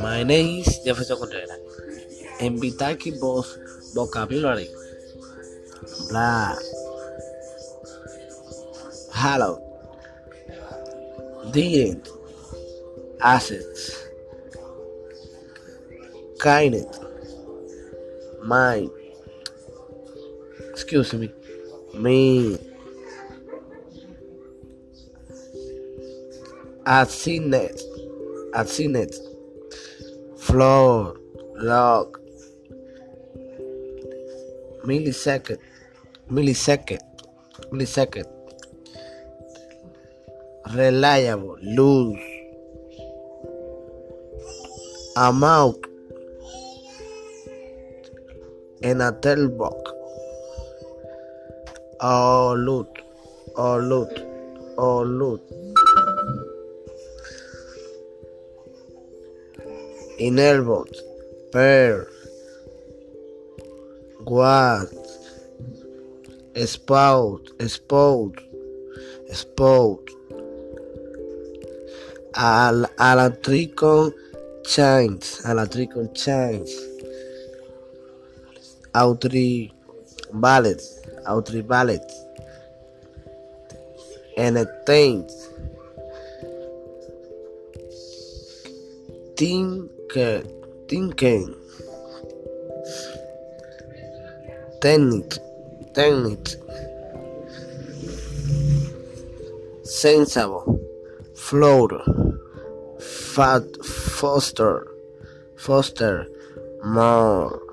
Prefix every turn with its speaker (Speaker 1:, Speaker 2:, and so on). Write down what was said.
Speaker 1: My name is Jefferson Contreras. En Vitaki Boss Vocabulary. Blah. Hello. Didn't. Assets. Kindness. Mind. Excuse me. Me. Seen it. Floor. Log. Millisecond. Millisecond. Millisecond. Reliable. Lose. Amount. En a tell box. Or loot. Or loot. Or loot. In elbows. What? Spout. Spout. Spout. Al Alatricon chains. Alatricon chains. Autri ballet. Autri ballet. And things. Tinker. Thinking. Technique. Technique. Sensible. Float. Fat. Foster. Foster. More.